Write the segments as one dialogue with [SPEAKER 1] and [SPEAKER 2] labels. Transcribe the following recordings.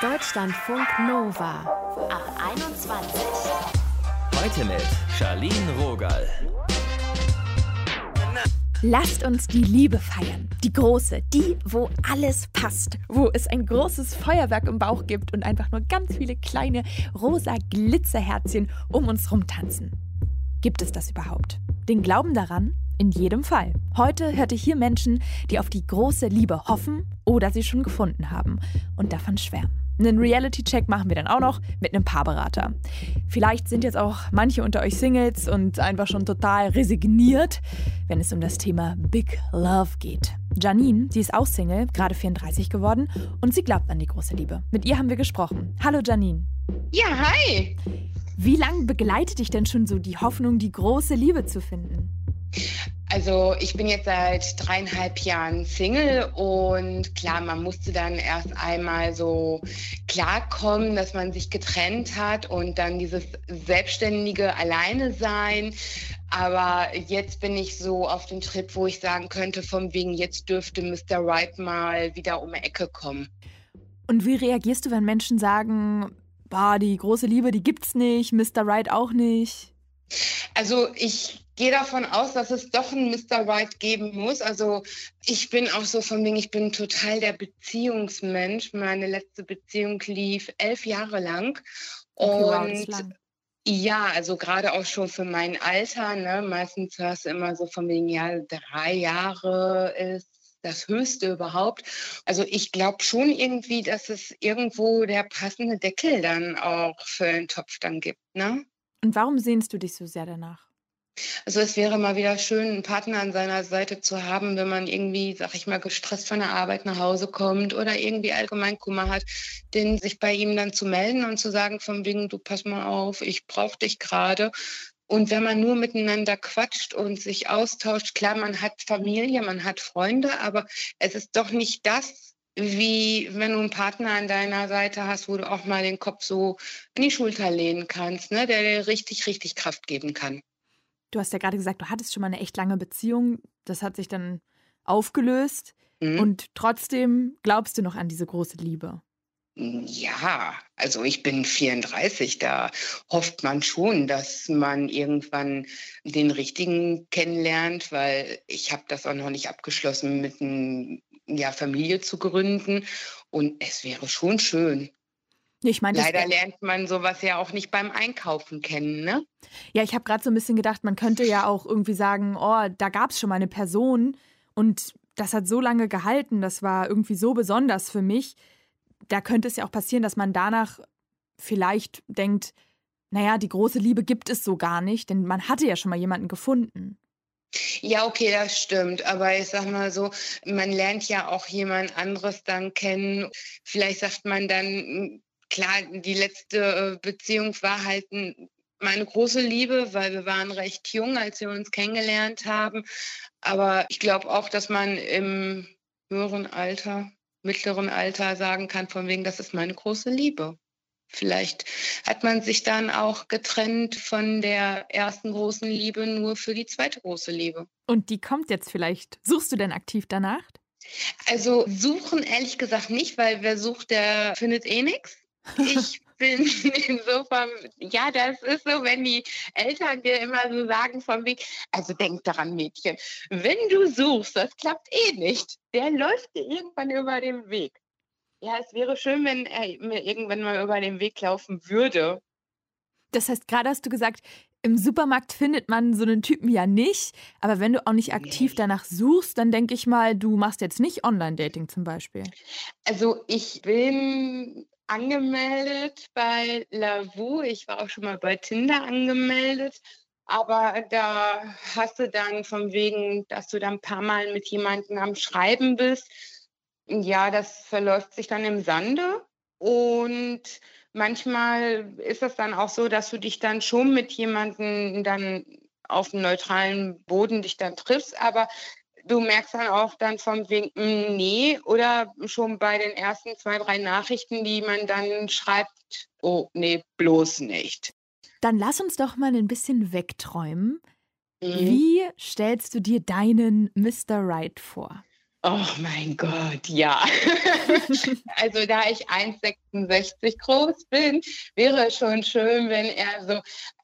[SPEAKER 1] Deutschlandfunk Nova ab 21.
[SPEAKER 2] Heute mit Charlene Rogal.
[SPEAKER 3] Lasst uns die Liebe feiern. Die große, die, wo alles passt. Wo es ein großes Feuerwerk im Bauch gibt und einfach nur ganz viele kleine rosa Glitzerherzchen um uns rumtanzen. Gibt es das überhaupt? Den Glauben daran? In jedem Fall. Heute hörte hier Menschen, die auf die große Liebe hoffen oder sie schon gefunden haben und davon schwärmen. Einen Reality-Check machen wir dann auch noch mit einem Paarberater. Vielleicht sind jetzt auch manche unter euch Singles und einfach schon total resigniert, wenn es um das Thema Big Love geht. Janine, sie ist auch Single, gerade 34 geworden und sie glaubt an die große Liebe. Mit ihr haben wir gesprochen. Hallo Janine.
[SPEAKER 4] Ja, hi.
[SPEAKER 3] Wie lange begleitet dich denn schon so die Hoffnung, die große Liebe zu finden?
[SPEAKER 4] Also ich bin jetzt seit dreieinhalb Jahren Single und klar, man musste dann erst einmal so klarkommen, dass man sich getrennt hat und dann dieses selbstständige Alleine sein. Aber jetzt bin ich so auf dem Trip, wo ich sagen könnte, von wegen jetzt dürfte Mr. Right mal wieder um die Ecke kommen.
[SPEAKER 3] Und wie reagierst du, wenn Menschen sagen, bah, die große Liebe, die gibt's nicht, Mr. Right auch nicht?
[SPEAKER 4] Also ich gehe davon aus, dass es doch einen Mr. Right geben muss. Also ich bin auch so von wegen, ich bin total der Beziehungsmensch. Meine letzte Beziehung lief elf Jahre lang.
[SPEAKER 3] Okay, und wow,
[SPEAKER 4] ja, also gerade auch schon für mein Alter. Ne? Meistens hörst du immer so von wegen, ja, drei Jahre ist das Höchste überhaupt. Also ich glaube schon irgendwie, dass es irgendwo der passende Deckel dann auch für den Topf dann gibt. Ne?
[SPEAKER 3] Und warum sehnst du dich so sehr danach?
[SPEAKER 4] Also es wäre mal wieder schön, einen Partner an seiner Seite zu haben, wenn man irgendwie, sag ich mal, gestresst von der Arbeit nach Hause kommt oder irgendwie allgemein Kummer hat, den sich bei ihm dann zu melden und zu sagen, von wegen, du pass mal auf, ich brauche dich gerade. Und wenn man nur miteinander quatscht und sich austauscht, klar, man hat Familie, man hat Freunde, aber es ist doch nicht das, wie wenn du einen Partner an deiner Seite hast, wo du auch mal den Kopf so an die Schulter lehnen kannst, ne, der dir richtig, richtig Kraft geben kann.
[SPEAKER 3] Du hast ja gerade gesagt, du hattest schon mal eine echt lange Beziehung. Das hat sich dann aufgelöst. Mhm. Und trotzdem glaubst du noch an diese große Liebe.
[SPEAKER 4] Ja, also ich bin 34, da hofft man schon, dass man irgendwann den richtigen kennenlernt, weil ich habe das auch noch nicht abgeschlossen, mit einer ja, Familie zu gründen. Und es wäre schon schön.
[SPEAKER 3] Ich mein,
[SPEAKER 4] Leider lernt man sowas ja auch nicht beim Einkaufen kennen, ne?
[SPEAKER 3] Ja, ich habe gerade so ein bisschen gedacht, man könnte ja auch irgendwie sagen, oh, da gab es schon mal eine Person und das hat so lange gehalten, das war irgendwie so besonders für mich. Da könnte es ja auch passieren, dass man danach vielleicht denkt, naja, die große Liebe gibt es so gar nicht, denn man hatte ja schon mal jemanden gefunden.
[SPEAKER 4] Ja, okay, das stimmt. Aber ich sag mal so, man lernt ja auch jemand anderes dann kennen. Vielleicht sagt man dann, klar, die letzte äh, Beziehung war halt meine große Liebe, weil wir waren recht jung, als wir uns kennengelernt haben. Aber ich glaube auch, dass man im höheren Alter, mittleren Alter sagen kann, von wegen, das ist meine große Liebe. Vielleicht hat man sich dann auch getrennt von der ersten großen Liebe nur für die zweite große Liebe.
[SPEAKER 3] Und die kommt jetzt vielleicht. Suchst du denn aktiv danach?
[SPEAKER 4] Also suchen ehrlich gesagt nicht, weil wer sucht, der findet eh nichts. Ich bin insofern, ja, das ist so, wenn die Eltern dir immer so sagen vom Weg, also denk daran, Mädchen, wenn du suchst, das klappt eh nicht. Der läuft dir irgendwann über den Weg. Ja, es wäre schön, wenn er mir irgendwann mal über den Weg laufen würde.
[SPEAKER 3] Das heißt, gerade hast du gesagt, im Supermarkt findet man so einen Typen ja nicht, aber wenn du auch nicht aktiv danach suchst, dann denke ich mal, du machst jetzt nicht Online-Dating zum Beispiel.
[SPEAKER 4] Also ich bin angemeldet bei Lavu. Ich war auch schon mal bei Tinder angemeldet. Aber da hast du dann von wegen, dass du dann ein paar Mal mit jemandem am Schreiben bist. Ja, das verläuft sich dann im Sande. Und manchmal ist es dann auch so, dass du dich dann schon mit jemandem dann auf dem neutralen Boden dich dann triffst, aber du merkst dann auch dann vom wegen, hm, nee, oder schon bei den ersten zwei, drei Nachrichten, die man dann schreibt, oh, nee, bloß nicht.
[SPEAKER 3] Dann lass uns doch mal ein bisschen wegträumen. Mhm. Wie stellst du dir deinen Mr. Right vor?
[SPEAKER 4] Oh mein Gott, ja. also da ich 1,66 groß bin, wäre es schon schön, wenn er so,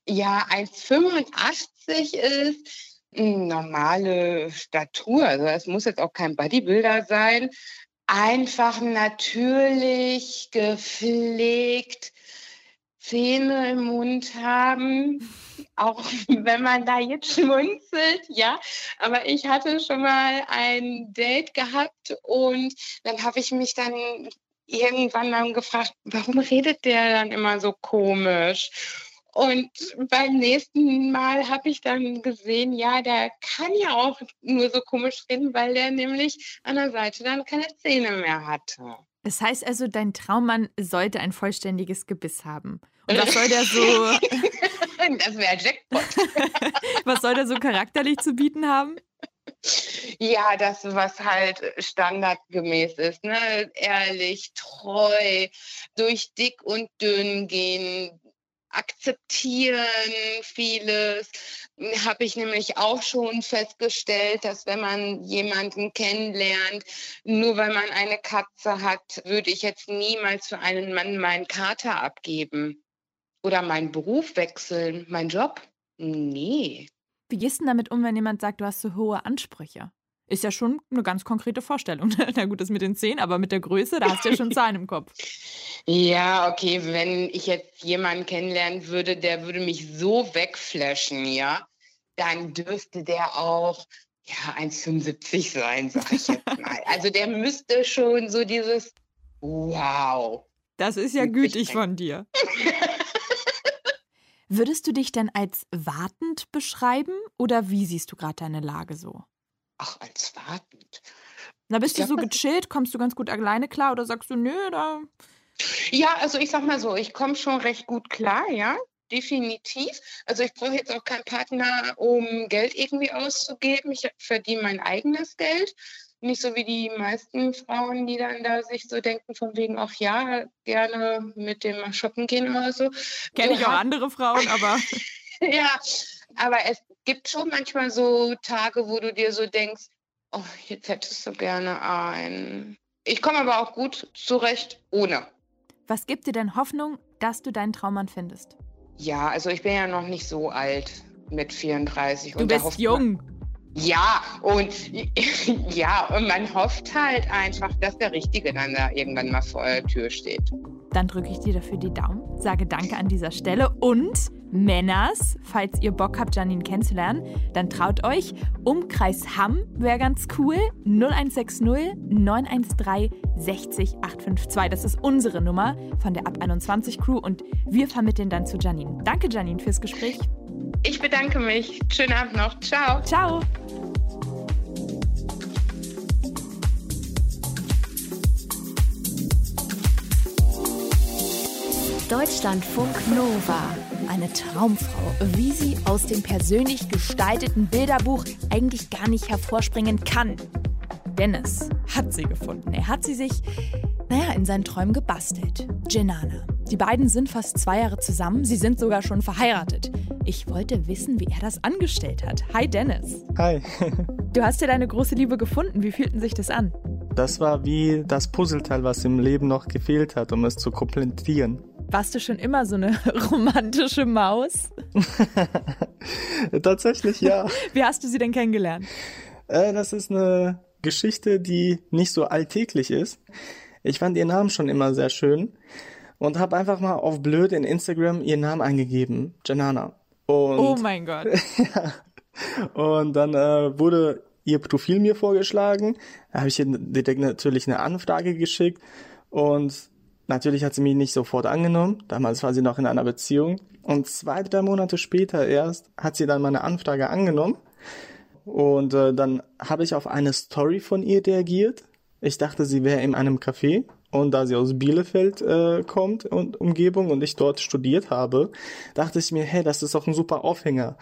[SPEAKER 4] ja, 1,85 ist. Normale Statur, also es muss jetzt auch kein Bodybuilder sein. Einfach natürlich gepflegt, Zähne im Mund haben, auch wenn man da jetzt schmunzelt, ja. Aber ich hatte schon mal ein Date gehabt und dann habe ich mich dann irgendwann dann gefragt, warum redet der dann immer so komisch? Und beim nächsten Mal habe ich dann gesehen, ja, der kann ja auch nur so komisch reden, weil der nämlich an der Seite dann keine Zähne mehr hatte.
[SPEAKER 3] Das heißt also, dein Traummann sollte ein vollständiges Gebiss haben. Und was soll der so.
[SPEAKER 4] das wäre Jackpot.
[SPEAKER 3] was soll der so charakterlich zu bieten haben?
[SPEAKER 4] Ja, das, was halt standardgemäß ist. Ne? Ehrlich, treu, durch dick und dünn gehen, akzeptieren vieles. Habe ich nämlich auch schon festgestellt, dass wenn man jemanden kennenlernt, nur weil man eine Katze hat, würde ich jetzt niemals für einen Mann meinen Kater abgeben oder meinen Beruf wechseln, meinen Job. Nee.
[SPEAKER 3] Wie gehst du damit um, wenn jemand sagt, du hast so hohe Ansprüche? Ist ja schon eine ganz konkrete Vorstellung. Na gut, das mit den Zehen, aber mit der Größe, da hast du ja schon Zahlen im Kopf.
[SPEAKER 4] Ja, okay, wenn ich jetzt jemanden kennenlernen würde, der würde mich so wegflashen, ja, dann dürfte der auch ja 1,75 sein, sag ich jetzt mal. Also der müsste schon so dieses Wow.
[SPEAKER 3] Das ist ja gütig von dir. Würdest du dich denn als wartend beschreiben oder wie siehst du gerade deine Lage so?
[SPEAKER 4] Ach, als wartend.
[SPEAKER 3] Na, bist du so gechillt? Kommst du ganz gut alleine klar oder sagst du, nö, da.
[SPEAKER 4] Ja, also ich sag mal so, ich komme schon recht gut klar, ja, definitiv. Also ich brauche jetzt auch keinen Partner, um Geld irgendwie auszugeben. Ich verdiene mein eigenes Geld. Nicht so wie die meisten Frauen, die dann da sich so denken, von wegen, ach ja, gerne mit dem shoppen gehen oder so.
[SPEAKER 3] Kenne ich auch andere Frauen, aber.
[SPEAKER 4] ja, aber es gibt schon manchmal so Tage, wo du dir so denkst, oh, jetzt hättest du gerne einen. Ich komme aber auch gut zurecht ohne.
[SPEAKER 3] Was gibt dir denn Hoffnung, dass du deinen Traummann findest?
[SPEAKER 4] Ja, also ich bin ja noch nicht so alt mit 34.
[SPEAKER 3] Du bist jung.
[SPEAKER 4] Ja, und ja, und man hofft halt einfach, dass der Richtige dann da irgendwann mal vor der Tür steht.
[SPEAKER 3] Dann drücke ich dir dafür die Daumen, sage Danke an dieser Stelle und Männers, falls ihr Bock habt, Janine kennenzulernen, dann traut euch. Umkreis Hamm wäre ganz cool. 0160 913 60 852. Das ist unsere Nummer von der Ab 21 Crew und wir vermitteln dann zu Janine. Danke, Janine, fürs Gespräch.
[SPEAKER 4] Ich bedanke mich. Schönen Abend noch. Ciao.
[SPEAKER 3] Ciao.
[SPEAKER 1] Deutschlandfunk Nova.
[SPEAKER 3] Eine Traumfrau, wie sie aus dem persönlich gestalteten Bilderbuch eigentlich gar nicht hervorspringen kann. Dennis hat sie gefunden. Er hat sie sich, naja, in seinen Träumen gebastelt. Jenana. Die beiden sind fast zwei Jahre zusammen. Sie sind sogar schon verheiratet. Ich wollte wissen, wie er das angestellt hat. Hi Dennis.
[SPEAKER 5] Hi.
[SPEAKER 3] du hast ja deine große Liebe gefunden. Wie fühlten sich das an?
[SPEAKER 5] Das war wie das Puzzleteil, was im Leben noch gefehlt hat, um es zu komplettieren.
[SPEAKER 3] Warst du schon immer so eine romantische Maus?
[SPEAKER 5] Tatsächlich ja.
[SPEAKER 3] Wie hast du sie denn kennengelernt?
[SPEAKER 5] Äh, das ist eine Geschichte, die nicht so alltäglich ist. Ich fand ihren Namen schon immer sehr schön und habe einfach mal auf blöd in Instagram ihren Namen eingegeben, Janana. Und,
[SPEAKER 3] oh mein Gott.
[SPEAKER 5] ja. Und dann äh, wurde ihr Profil mir vorgeschlagen. Da habe ich ihr direkt natürlich eine Anfrage geschickt und natürlich hat sie mich nicht sofort angenommen. Damals war sie noch in einer Beziehung. Und zwei, drei Monate später erst hat sie dann meine Anfrage angenommen. Und äh, dann habe ich auf eine Story von ihr reagiert. Ich dachte, sie wäre in einem Café und da sie aus Bielefeld äh, kommt und Umgebung und ich dort studiert habe, dachte ich mir, hey, das ist doch ein super Aufhänger.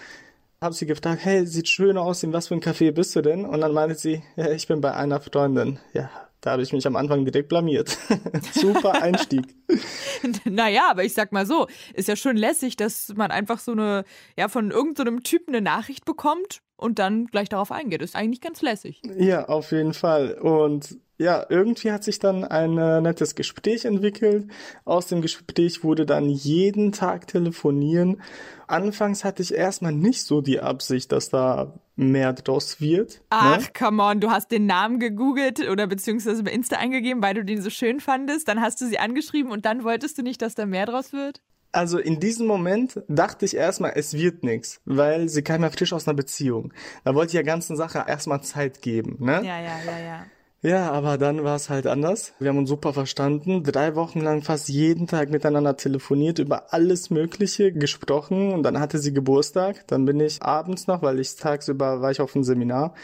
[SPEAKER 5] Habe sie gefragt, hey, sieht schön aus, in was für ein Café bist du denn? Und dann meinte sie, ja, ich bin bei einer Freundin. Ja, Da habe ich mich am Anfang direkt blamiert. Super Einstieg.
[SPEAKER 3] naja, aber ich sag mal so, ist ja schon lässig, dass man einfach so eine, ja, von irgendeinem so Typen eine Nachricht bekommt und dann gleich darauf eingeht. Ist eigentlich ganz lässig.
[SPEAKER 5] Ja, auf jeden Fall. Und ja, irgendwie hat sich dann ein äh, nettes Gespräch entwickelt. Aus dem Gespräch wurde dann jeden Tag telefonieren. Anfangs hatte ich erstmal nicht so die Absicht, dass da mehr draus wird. Ne?
[SPEAKER 3] Ach, ne? come on, du hast den Namen gegoogelt oder beziehungsweise bei Insta eingegeben, weil du den so schön fandest. Dann hast du sie angeschrieben und dann wolltest du nicht, dass da mehr draus wird?
[SPEAKER 5] Also in diesem Moment dachte ich erstmal, es wird nichts, weil sie kam ja frisch aus einer Beziehung. Da wollte ich der ganzen Sache erstmal Zeit geben, ne?
[SPEAKER 3] Ja, ja, ja, ja.
[SPEAKER 5] Ja, aber dann war es halt anders. Wir haben uns super verstanden, drei Wochen lang fast jeden Tag miteinander telefoniert, über alles Mögliche gesprochen und dann hatte sie Geburtstag. Dann bin ich abends noch, weil ich tagsüber war ich auf einem Seminar,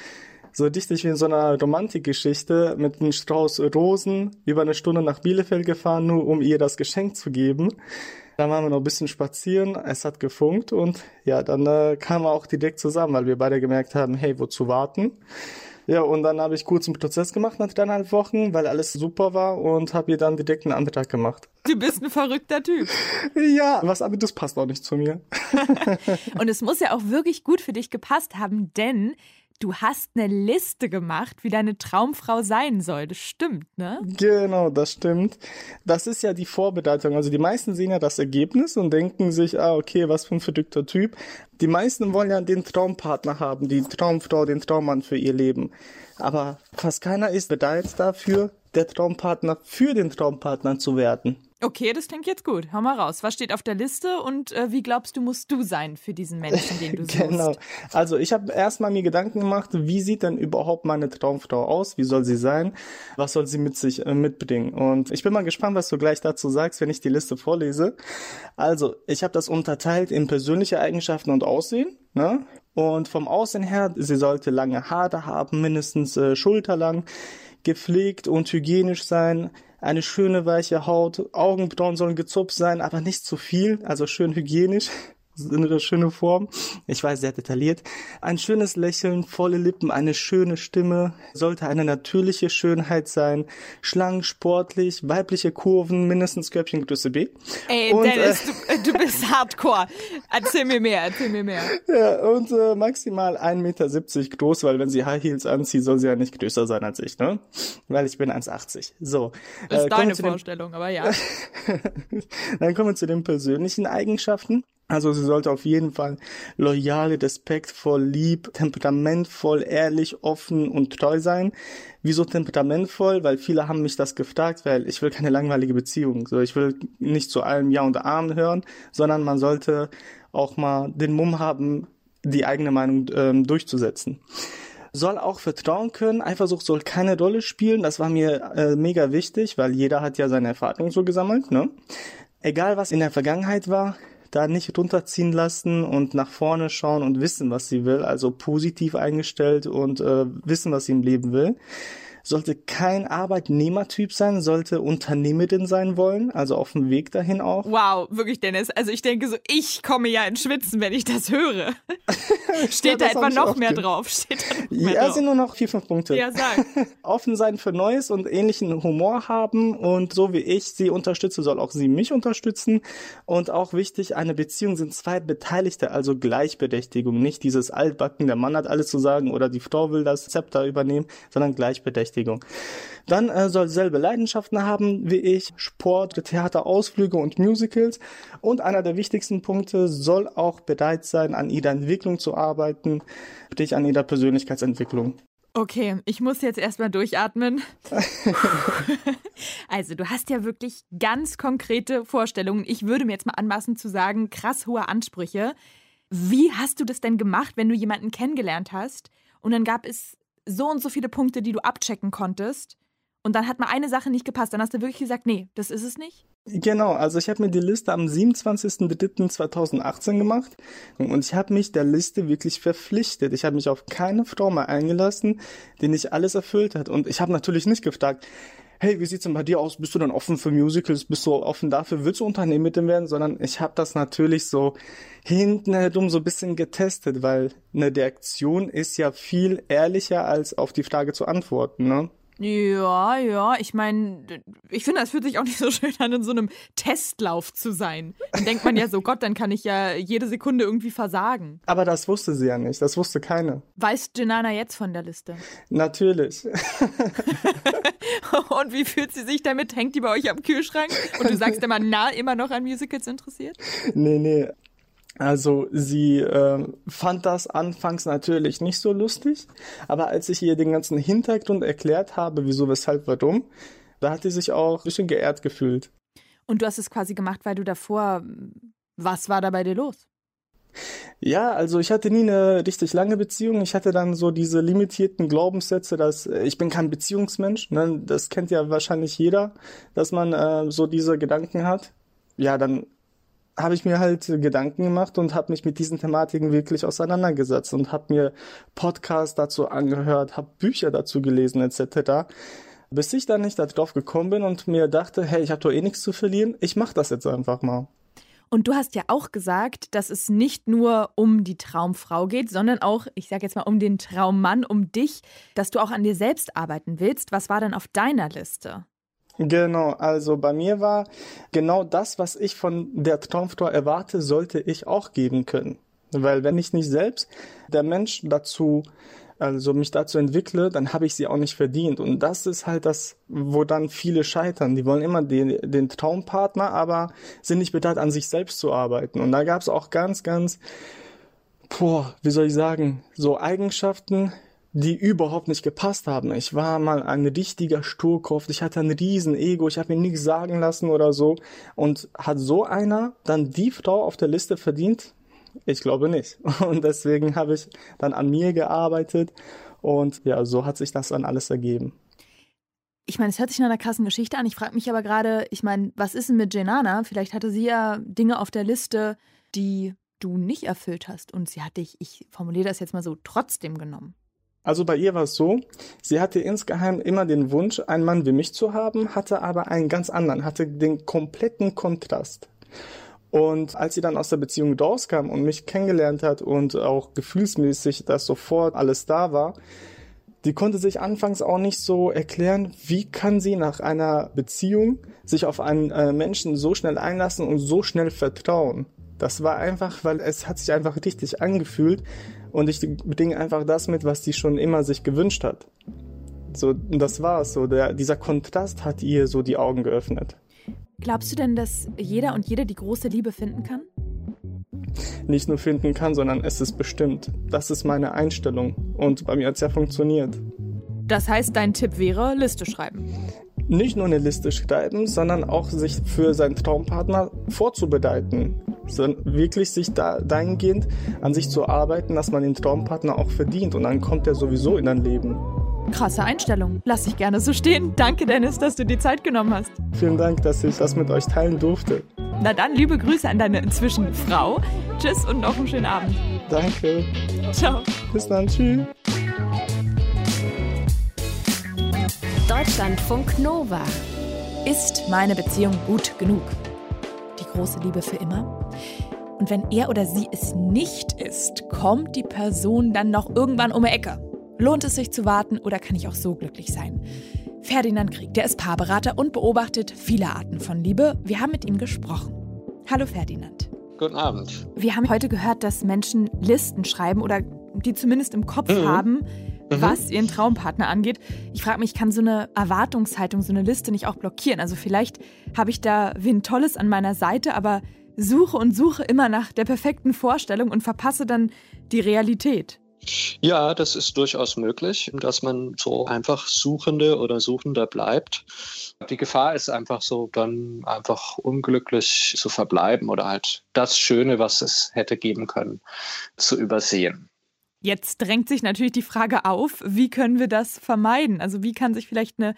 [SPEAKER 5] so richtig wie in so einer Romantikgeschichte mit einem Strauß Rosen über eine Stunde nach Bielefeld gefahren, nur um ihr das Geschenk zu geben. Dann waren wir noch ein bisschen spazieren, es hat gefunkt und ja, dann äh, kamen wir auch direkt zusammen, weil wir beide gemerkt haben, hey, wozu warten? Ja, und dann habe ich kurz einen Prozess gemacht nach dreieinhalb Wochen, weil alles super war und habe ihr dann direkt einen Antrag gemacht.
[SPEAKER 3] Du bist ein verrückter Typ.
[SPEAKER 5] Ja, was aber das passt auch nicht zu mir.
[SPEAKER 3] und es muss ja auch wirklich gut für dich gepasst haben, denn du hast eine Liste gemacht, wie deine Traumfrau sein soll. Das stimmt, ne?
[SPEAKER 5] Genau, das stimmt. Das ist ja die Vorbereitung. Also die meisten sehen ja das Ergebnis und denken sich, ah, okay, was für ein verrückter Typ. Die meisten wollen ja den Traumpartner haben, die Traumfrau, den Traummann für ihr Leben. Aber fast keiner ist bereit dafür, der Traumpartner für den Traumpartner zu werden.
[SPEAKER 3] Okay, das klingt jetzt gut. Hau mal raus. Was steht auf der Liste und äh, wie glaubst du, musst du sein für diesen Menschen, den du suchst? genau.
[SPEAKER 5] Also ich habe erstmal mir Gedanken gemacht, wie sieht denn überhaupt meine Traumfrau aus? Wie soll sie sein? Was soll sie mit sich äh, mitbringen? Und ich bin mal gespannt, was du gleich dazu sagst, wenn ich die Liste vorlese. Also ich habe das unterteilt in persönliche Eigenschaften und Aussehen. Ne? Und vom Aussehen her, sie sollte lange Haare haben, mindestens äh, schulterlang, gepflegt und hygienisch sein eine schöne weiche Haut, Augenbrauen sollen gezupft sein, aber nicht zu viel, also schön hygienisch eine schöne Form. Ich weiß, sehr detailliert. Ein schönes Lächeln, volle Lippen, eine schöne Stimme, sollte eine natürliche Schönheit sein, schlank, sportlich, weibliche Kurven, mindestens Körbchengröße B.
[SPEAKER 3] Ey, und, Dennis, äh, du, du, bist hardcore. Erzähl mir mehr, erzähl mir mehr.
[SPEAKER 5] Ja, und äh, maximal 1,70 Meter groß, weil wenn sie High Heels anzieht, soll sie ja nicht größer sein als ich, ne? Weil ich bin 1,80. So.
[SPEAKER 3] Das ist äh, deine Vorstellung, aber ja.
[SPEAKER 5] Dann kommen wir zu den persönlichen Eigenschaften. Also sie sollte auf jeden Fall loyal, respektvoll, lieb, temperamentvoll, ehrlich, offen und treu sein. Wieso temperamentvoll? Weil viele haben mich das gefragt, weil ich will keine langweilige Beziehung. So, ich will nicht zu allem Ja und Amen hören, sondern man sollte auch mal den Mumm haben, die eigene Meinung ähm, durchzusetzen soll auch vertrauen können. Eifersucht soll keine Rolle spielen. Das war mir äh, mega wichtig, weil jeder hat ja seine Erfahrungen so gesammelt. Ne? Egal was in der Vergangenheit war, da nicht runterziehen lassen und nach vorne schauen und wissen, was sie will, also positiv eingestellt und äh, wissen, was sie im Leben will sollte kein Arbeitnehmertyp sein, sollte Unternehmerin sein wollen, also auf dem Weg dahin auch.
[SPEAKER 3] Wow, wirklich, Dennis. Also ich denke so, ich komme ja ins Schwitzen, wenn ich das höre. Steht ja, da etwa noch mehr drauf? Steht da noch mehr
[SPEAKER 5] ja, drauf? sind nur noch vier, fünf Punkte.
[SPEAKER 3] Ja, sag.
[SPEAKER 5] Offen sein für Neues und ähnlichen Humor haben und so wie ich sie unterstütze, soll auch sie mich unterstützen. Und auch wichtig, eine Beziehung sind zwei Beteiligte, also Gleichberechtigung. Nicht dieses Altbacken, der Mann hat alles zu sagen oder die Frau will das Zepter übernehmen, sondern Gleichberechtigung. Beschäftigung. Dann äh, soll selbe Leidenschaften haben wie ich, Sport, Theaterausflüge und Musicals. Und einer der wichtigsten Punkte soll auch bereit sein, an ihrer Entwicklung zu arbeiten, sprich an ihrer Persönlichkeitsentwicklung.
[SPEAKER 3] Okay, ich muss jetzt erstmal durchatmen. also, du hast ja wirklich ganz konkrete Vorstellungen. Ich würde mir jetzt mal anmaßen zu sagen, krass hohe Ansprüche. Wie hast du das denn gemacht, wenn du jemanden kennengelernt hast und dann gab es so und so viele Punkte, die du abchecken konntest. Und dann hat mal eine Sache nicht gepasst. Dann hast du wirklich gesagt, nee, das ist es nicht.
[SPEAKER 5] Genau, also ich habe mir die Liste am 27.03.2018 gemacht und ich habe mich der Liste wirklich verpflichtet. Ich habe mich auf keine Frau mehr eingelassen, die nicht alles erfüllt hat. Und ich habe natürlich nicht gefragt, hey, wie sieht's denn bei dir aus? Bist du dann offen für Musicals? Bist du offen dafür? Willst du Unternehmerin werden? Sondern ich habe das natürlich so hinten herum so ein bisschen getestet, weil eine Reaktion ist ja viel ehrlicher als auf die Frage zu antworten, ne?
[SPEAKER 3] Ja, ja, ich meine, ich finde, das fühlt sich auch nicht so schön an, in so einem Testlauf zu sein. Dann denkt man ja so, Gott, dann kann ich ja jede Sekunde irgendwie versagen.
[SPEAKER 5] Aber das wusste sie ja nicht, das wusste keine.
[SPEAKER 3] Weiß Janana jetzt von der Liste?
[SPEAKER 5] Natürlich.
[SPEAKER 3] Und wie fühlt sie sich damit? Hängt die bei euch am Kühlschrank? Und du sagst immer, na, immer noch an Musicals interessiert?
[SPEAKER 5] Nee, nee. Also sie äh, fand das anfangs natürlich nicht so lustig, aber als ich ihr den ganzen Hintergrund erklärt habe, wieso, weshalb, warum, da hat sie sich auch ein bisschen geehrt gefühlt.
[SPEAKER 3] Und du hast es quasi gemacht, weil du davor, was war da bei dir los?
[SPEAKER 5] Ja, also ich hatte nie eine richtig lange Beziehung. Ich hatte dann so diese limitierten Glaubenssätze, dass äh, ich bin kein Beziehungsmensch. Ne? Das kennt ja wahrscheinlich jeder, dass man äh, so diese Gedanken hat. Ja, dann habe ich mir halt Gedanken gemacht und habe mich mit diesen Thematiken wirklich auseinandergesetzt und habe mir Podcasts dazu angehört, habe Bücher dazu gelesen etc. Bis ich dann nicht darauf gekommen bin und mir dachte, hey, ich habe doch eh nichts zu verlieren, ich mache das jetzt einfach mal.
[SPEAKER 3] Und du hast ja auch gesagt, dass es nicht nur um die Traumfrau geht, sondern auch, ich sage jetzt mal, um den Traummann, um dich, dass du auch an dir selbst arbeiten willst. Was war denn auf deiner Liste?
[SPEAKER 5] Genau, also bei mir war genau das, was ich von der Traumfrau erwarte, sollte ich auch geben können. Weil wenn ich nicht selbst der Mensch dazu, also mich dazu entwickle, dann habe ich sie auch nicht verdient. Und das ist halt das, wo dann viele scheitern. Die wollen immer den, den Traumpartner, aber sind nicht bedacht, an sich selbst zu arbeiten. Und da gab es auch ganz, ganz, boah, wie soll ich sagen, so Eigenschaften, die überhaupt nicht gepasst haben. Ich war mal ein richtiger Sturkopf, ich hatte ein riesen Ego, ich habe mir nichts sagen lassen oder so. Und hat so einer dann die Frau auf der Liste verdient? Ich glaube nicht. Und deswegen habe ich dann an mir gearbeitet und ja, so hat sich das dann alles ergeben.
[SPEAKER 3] Ich meine, es hört sich nach einer krassen Geschichte an. Ich frage mich aber gerade, ich meine, was ist denn mit Jenana? Vielleicht hatte sie ja Dinge auf der Liste, die du nicht erfüllt hast. Und sie hat dich, ich formuliere das jetzt mal so, trotzdem genommen.
[SPEAKER 5] Also bei ihr war es so, sie hatte insgeheim immer den Wunsch, einen Mann wie mich zu haben, hatte aber einen ganz anderen, hatte den kompletten Kontrast. Und als sie dann aus der Beziehung rauskam und mich kennengelernt hat und auch gefühlsmäßig das sofort alles da war, die konnte sich anfangs auch nicht so erklären, wie kann sie nach einer Beziehung sich auf einen äh, Menschen so schnell einlassen und so schnell vertrauen. Das war einfach, weil es hat sich einfach richtig angefühlt, und ich bedinge einfach das mit, was sie schon immer sich gewünscht hat. So, das war's. So, der, dieser Kontrast hat ihr so die Augen geöffnet.
[SPEAKER 3] Glaubst du denn, dass jeder und jede die große Liebe finden kann?
[SPEAKER 5] Nicht nur finden kann, sondern es ist bestimmt. Das ist meine Einstellung. Und bei mir hat es ja funktioniert.
[SPEAKER 3] Das heißt, dein Tipp wäre, Liste schreiben.
[SPEAKER 5] Nicht nur eine Liste schreiben, sondern auch sich für seinen Traumpartner vorzubereiten sondern wirklich sich da dahingehend an sich zu arbeiten, dass man den Traumpartner auch verdient und dann kommt er sowieso in dein Leben.
[SPEAKER 3] Krasse Einstellung. Lass ich gerne so stehen. Danke, Dennis, dass du die Zeit genommen hast.
[SPEAKER 5] Vielen Dank, dass ich das mit euch teilen durfte.
[SPEAKER 3] Na dann, liebe Grüße an deine inzwischen Frau. Tschüss und noch einen schönen Abend.
[SPEAKER 5] Danke.
[SPEAKER 3] Ciao.
[SPEAKER 5] Bis dann. Tschüss.
[SPEAKER 1] Deutschlandfunk Nova.
[SPEAKER 3] Ist meine Beziehung gut genug? Große Liebe für immer? Und wenn er oder sie es nicht ist, kommt die Person dann noch irgendwann um die Ecke. Lohnt es sich zu warten oder kann ich auch so glücklich sein? Ferdinand Krieg, der ist Paarberater und beobachtet viele Arten von Liebe. Wir haben mit ihm gesprochen. Hallo Ferdinand.
[SPEAKER 6] Guten Abend.
[SPEAKER 3] Wir haben heute gehört, dass Menschen Listen schreiben oder die zumindest im Kopf mhm. haben, mhm. was ihren Traumpartner angeht. Ich frage mich, kann so eine Erwartungshaltung, so eine Liste nicht auch blockieren? Also vielleicht habe ich da wen Tolles an meiner Seite, aber suche und suche immer nach der perfekten Vorstellung und verpasse dann die Realität.
[SPEAKER 6] Ja, das ist durchaus möglich, dass man so einfach Suchende oder Suchender bleibt. Die Gefahr ist einfach so, dann einfach unglücklich zu verbleiben oder halt das Schöne, was es hätte geben können, zu übersehen.
[SPEAKER 3] Jetzt drängt sich natürlich die Frage auf, wie können wir das vermeiden? Also wie kann sich vielleicht eine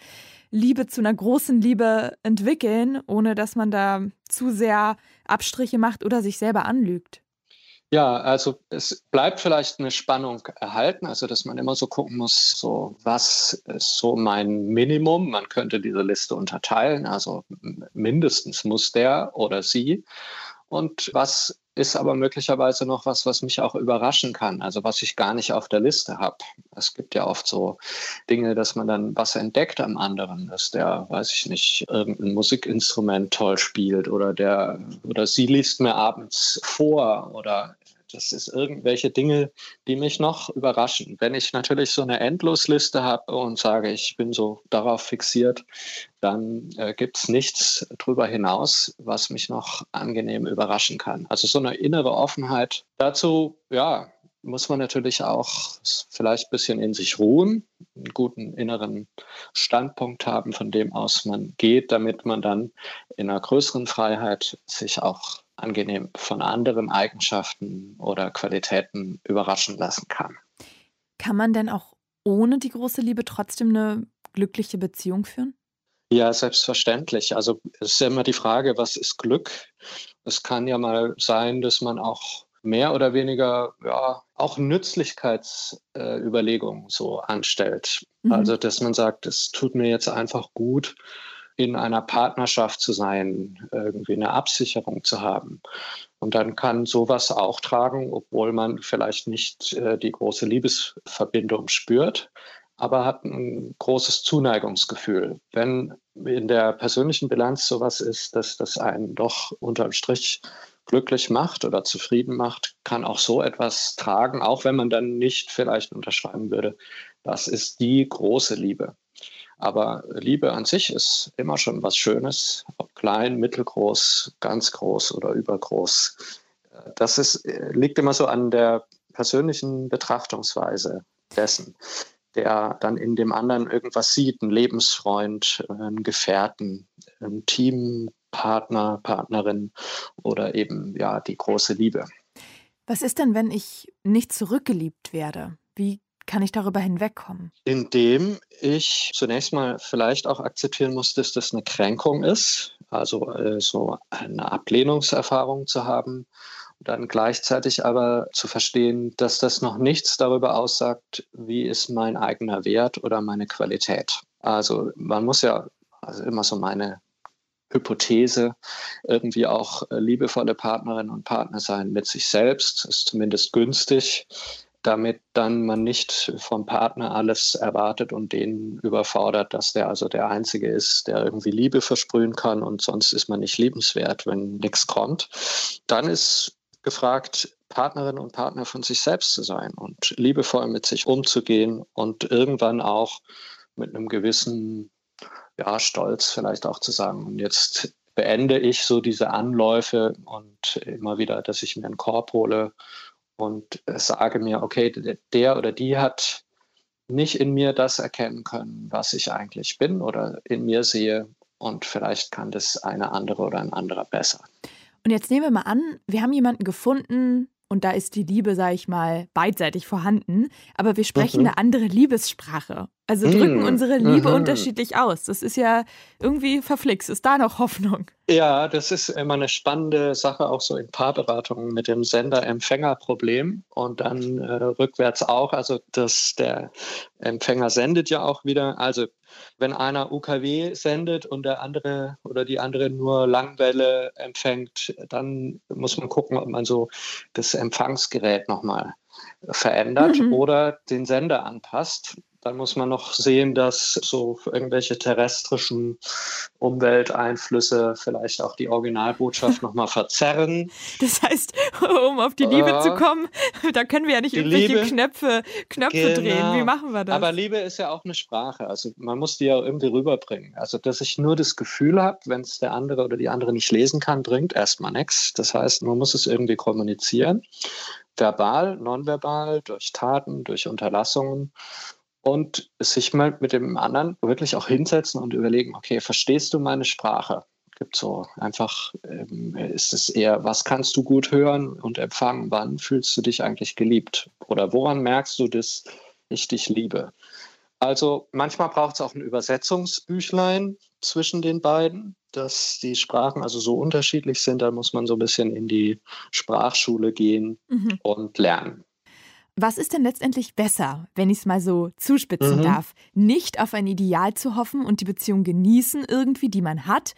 [SPEAKER 3] Liebe zu einer großen Liebe entwickeln, ohne dass man da zu sehr Abstriche macht oder sich selber anlügt?
[SPEAKER 6] Ja, also es bleibt vielleicht eine Spannung erhalten, also dass man immer so gucken muss, so was ist so mein Minimum. Man könnte diese Liste unterteilen, also mindestens muss der oder sie. Und was ist aber möglicherweise noch was, was mich auch überraschen kann, also was ich gar nicht auf der Liste habe. Es gibt ja oft so Dinge, dass man dann was entdeckt am anderen, dass der, weiß ich nicht, irgendein Musikinstrument toll spielt oder der oder sie liest mir abends vor oder das ist irgendwelche Dinge, die mich noch überraschen. Wenn ich natürlich so eine Endlosliste habe und sage, ich bin so darauf fixiert, dann äh, gibt es nichts darüber hinaus, was mich noch angenehm überraschen kann. Also so eine innere Offenheit dazu, ja, muss man natürlich auch vielleicht ein bisschen in sich ruhen, einen guten inneren Standpunkt haben, von dem aus man geht, damit man dann in einer größeren Freiheit sich auch angenehm von anderen Eigenschaften oder Qualitäten überraschen lassen kann.
[SPEAKER 3] Kann man denn auch ohne die große Liebe trotzdem eine glückliche Beziehung führen?
[SPEAKER 6] Ja, selbstverständlich. Also es ist ja immer die Frage, was ist Glück? Es kann ja mal sein, dass man auch mehr oder weniger ja, auch Nützlichkeitsüberlegungen äh, so anstellt. Mhm. Also dass man sagt, es tut mir jetzt einfach gut, in einer Partnerschaft zu sein, irgendwie eine Absicherung zu haben. Und dann kann sowas auch tragen, obwohl man vielleicht nicht äh, die große Liebesverbindung spürt, aber hat ein großes Zuneigungsgefühl. Wenn in der persönlichen Bilanz sowas ist, dass das einen doch unterm Strich glücklich macht oder zufrieden macht, kann auch so etwas tragen, auch wenn man dann nicht vielleicht unterschreiben würde, das ist die große Liebe. Aber Liebe an sich ist immer schon was Schönes, ob klein, mittelgroß, ganz groß oder übergroß. Das ist, liegt immer so an der persönlichen Betrachtungsweise dessen, der dann in dem anderen irgendwas sieht, einen Lebensfreund, einen Gefährten, einen Teampartner, Partnerin oder eben ja die große Liebe.
[SPEAKER 3] Was ist denn, wenn ich nicht zurückgeliebt werde? Wie kann ich darüber hinwegkommen?
[SPEAKER 6] Indem ich zunächst mal vielleicht auch akzeptieren muss, dass das eine Kränkung ist, also äh, so eine Ablehnungserfahrung zu haben dann gleichzeitig aber zu verstehen, dass das noch nichts darüber aussagt, wie ist mein eigener Wert oder meine Qualität. Also man muss ja, also immer so meine Hypothese, irgendwie auch äh, liebevolle Partnerinnen und Partner sein mit sich selbst, ist zumindest günstig damit dann man nicht vom Partner alles erwartet und den überfordert, dass der also der Einzige ist, der irgendwie Liebe versprühen kann und sonst ist man nicht liebenswert, wenn nichts kommt. Dann ist gefragt, Partnerin und Partner von sich selbst zu sein und liebevoll mit sich umzugehen und irgendwann auch mit einem gewissen ja, Stolz vielleicht auch zu sagen, und jetzt beende ich so diese Anläufe und immer wieder, dass ich mir einen Korb hole und sage mir, okay, der oder die hat nicht in mir das erkennen können, was ich eigentlich bin oder in mir sehe. Und vielleicht kann das eine andere oder ein anderer besser.
[SPEAKER 3] Und jetzt nehmen wir mal an, wir haben jemanden gefunden, und da ist die Liebe, sage ich mal, beidseitig vorhanden, aber wir sprechen mhm. eine andere Liebessprache. Also drücken mhm. unsere Liebe mhm. unterschiedlich aus. Das ist ja irgendwie verflixt. Ist da noch Hoffnung?
[SPEAKER 6] Ja, das ist immer eine spannende Sache, auch so in Paarberatungen mit dem Sender-Empfänger-Problem und dann äh, rückwärts auch. Also, dass der Empfänger sendet ja auch wieder. Also, wenn einer UKW sendet und der andere oder die andere nur Langwelle empfängt, dann muss man gucken, ob man so das Empfangsgerät nochmal verändert mhm. oder den Sender anpasst. Dann muss man noch sehen, dass so irgendwelche terrestrischen Umwelteinflüsse vielleicht auch die Originalbotschaft nochmal verzerren.
[SPEAKER 3] Das heißt, um auf die Liebe äh, zu kommen, da können wir ja nicht irgendwelche Liebe, Knöpfe, Knöpfe genau. drehen. Wie machen wir das?
[SPEAKER 6] Aber Liebe ist ja auch eine Sprache. Also man muss die ja irgendwie rüberbringen. Also dass ich nur das Gefühl habe, wenn es der andere oder die andere nicht lesen kann, bringt erstmal nichts. Das heißt, man muss es irgendwie kommunizieren verbal, nonverbal, durch Taten, durch Unterlassungen und sich mal mit dem anderen wirklich auch hinsetzen und überlegen, okay, verstehst du meine Sprache? Gibt so einfach, ähm, ist es eher, was kannst du gut hören und empfangen? Wann fühlst du dich eigentlich geliebt? Oder woran merkst du, dass ich dich liebe? Also manchmal braucht es auch ein Übersetzungsbüchlein zwischen den beiden, dass die Sprachen also so unterschiedlich sind. Da muss man so ein bisschen in die Sprachschule gehen mhm. und lernen.
[SPEAKER 3] Was ist denn letztendlich besser, wenn ich es mal so zuspitzen mhm. darf? Nicht auf ein Ideal zu hoffen und die Beziehung genießen irgendwie, die man hat,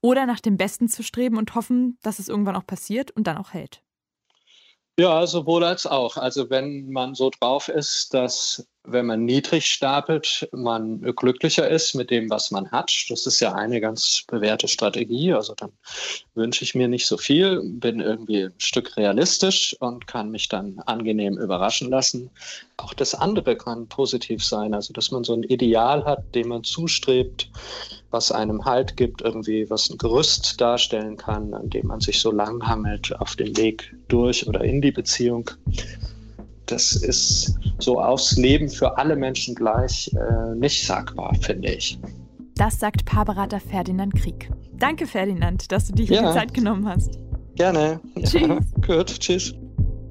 [SPEAKER 3] oder nach dem Besten zu streben und hoffen, dass es irgendwann auch passiert und dann auch hält?
[SPEAKER 6] Ja, sowohl als auch. Also wenn man so drauf ist, dass wenn man niedrig stapelt, man glücklicher ist mit dem, was man hat. Das ist ja eine ganz bewährte Strategie. Also dann wünsche ich mir nicht so viel, bin irgendwie ein Stück realistisch und kann mich dann angenehm überraschen lassen. Auch das andere kann positiv sein. Also dass man so ein Ideal hat, dem man zustrebt, was einem Halt gibt, irgendwie was ein Gerüst darstellen kann, an dem man sich so langhangelt auf dem Weg durch oder in die Beziehung das ist so aufs Leben für alle Menschen gleich äh, nicht sagbar, finde ich.
[SPEAKER 3] Das sagt Paarberater Ferdinand Krieg. Danke, Ferdinand, dass du dir ja. die Zeit genommen hast.
[SPEAKER 6] Gerne.
[SPEAKER 3] Tschüss. Ja,
[SPEAKER 6] gut, tschüss.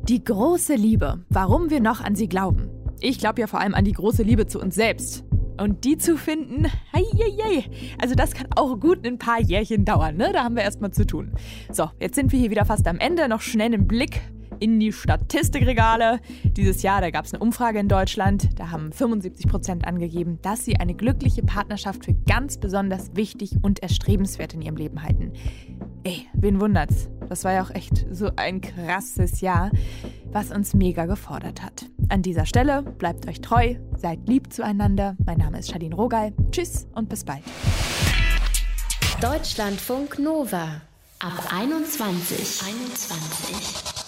[SPEAKER 3] Die große Liebe. Warum wir noch an sie glauben. Ich glaube ja vor allem an die große Liebe zu uns selbst. Und die zu finden, hei, hei, hei. also das kann auch gut ein paar Jährchen dauern, ne? Da haben wir erstmal zu tun. So, jetzt sind wir hier wieder fast am Ende. Noch schnell einen Blick in die Statistikregale. Dieses Jahr, da gab es eine Umfrage in Deutschland, da haben 75 Prozent angegeben, dass sie eine glückliche Partnerschaft für ganz besonders wichtig und erstrebenswert in ihrem Leben halten. Ey, wen wundert's? Das war ja auch echt so ein krasses Jahr, was uns mega gefordert hat. An dieser Stelle bleibt euch treu, seid lieb zueinander. Mein Name ist Charlene Rogal. Tschüss und bis bald.
[SPEAKER 1] Deutschlandfunk Nova ab 21. 21.